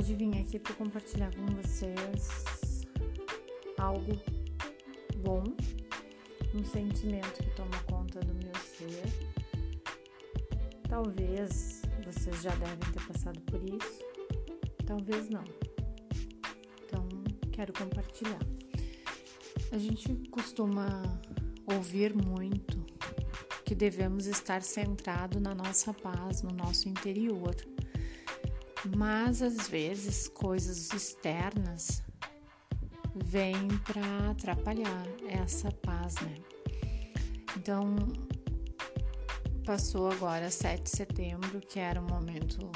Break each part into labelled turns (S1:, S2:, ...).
S1: Hoje vim aqui para compartilhar com vocês algo bom, um sentimento que toma conta do meu ser. Talvez vocês já devem ter passado por isso, talvez não. Então, quero compartilhar. A gente costuma ouvir muito que devemos estar centrado na nossa paz, no nosso interior. Mas às vezes coisas externas vêm para atrapalhar essa paz, né? Então, passou agora 7 de setembro, que era um momento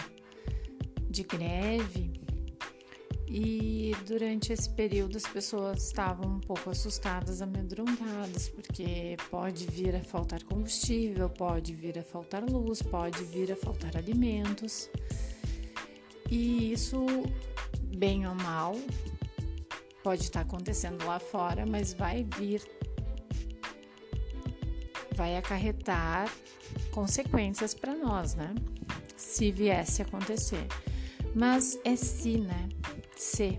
S1: de greve, e durante esse período as pessoas estavam um pouco assustadas, amedrontadas, porque pode vir a faltar combustível, pode vir a faltar luz, pode vir a faltar alimentos. E isso, bem ou mal, pode estar acontecendo lá fora, mas vai vir, vai acarretar consequências para nós, né? Se viesse acontecer. Mas é se, né? Se.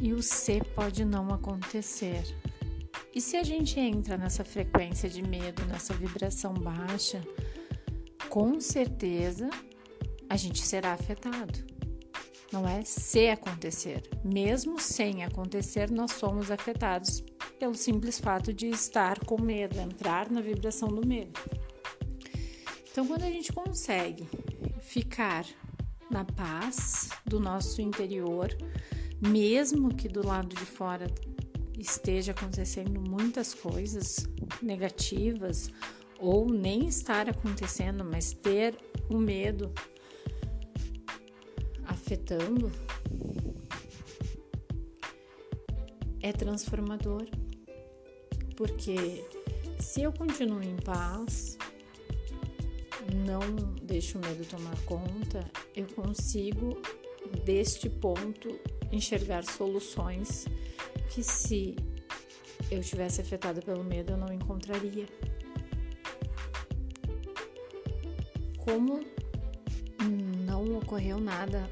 S1: E o se pode não acontecer. E se a gente entra nessa frequência de medo, nessa vibração baixa, com certeza a gente será afetado. Não é se acontecer. Mesmo sem acontecer, nós somos afetados pelo simples fato de estar com medo, entrar na vibração do medo. Então, quando a gente consegue ficar na paz do nosso interior, mesmo que do lado de fora esteja acontecendo muitas coisas negativas ou nem estar acontecendo, mas ter o medo afetando, é transformador. Porque se eu continuo em paz, não deixo o medo tomar conta, eu consigo, deste ponto, enxergar soluções que, se eu tivesse afetado pelo medo, eu não encontraria. Como não ocorreu nada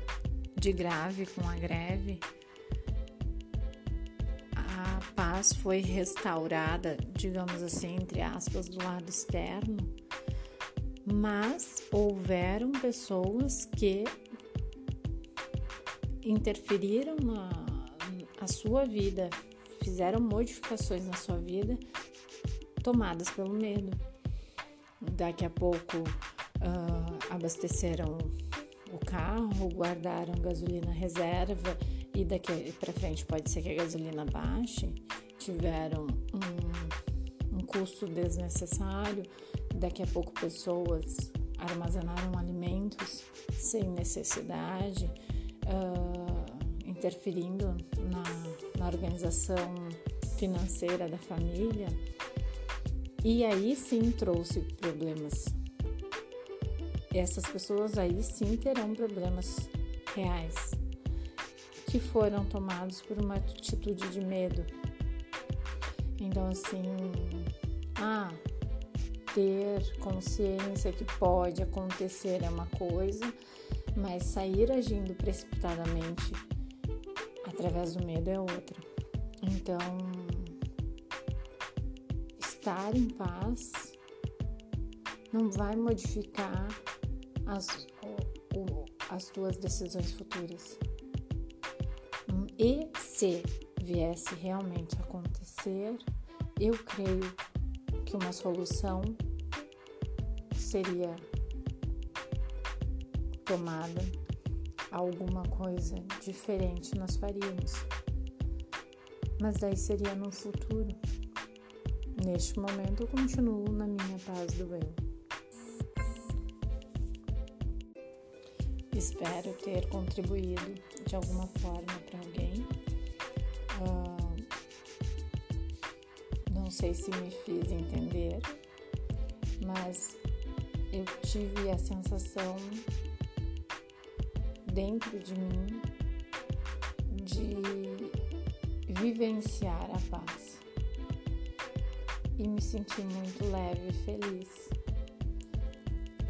S1: de grave com a greve, a paz foi restaurada, digamos assim, entre aspas, do lado externo mas houveram pessoas que interferiram na a sua vida, fizeram modificações na sua vida tomadas pelo medo. Daqui a pouco uh, abasteceram o carro, guardaram gasolina reserva e daqui para frente pode ser que a gasolina baixe, tiveram um, um custo desnecessário Daqui a pouco, pessoas armazenaram alimentos sem necessidade, uh, interferindo na, na organização financeira da família. E aí sim trouxe problemas. Essas pessoas aí sim terão problemas reais que foram tomados por uma atitude de medo. Então, assim, ah, ter consciência que pode acontecer é uma coisa, mas sair agindo precipitadamente através do medo é outra. Então, estar em paz não vai modificar as, as tuas decisões futuras. E se viesse realmente acontecer, eu creio que uma solução seria tomada, alguma coisa diferente nós faríamos. Mas daí seria no futuro. Neste momento eu continuo na minha paz do eu. Espero ter contribuído de alguma forma para alguém. Uh, não sei se me fiz entender, mas eu tive a sensação dentro de mim de vivenciar a paz e me senti muito leve e feliz,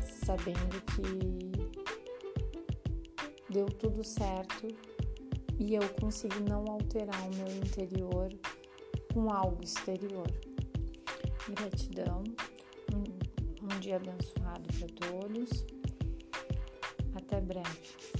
S1: sabendo que deu tudo certo e eu consigo não alterar o meu interior com algo exterior. Gratidão, um, um dia abençoado para todos. Até breve.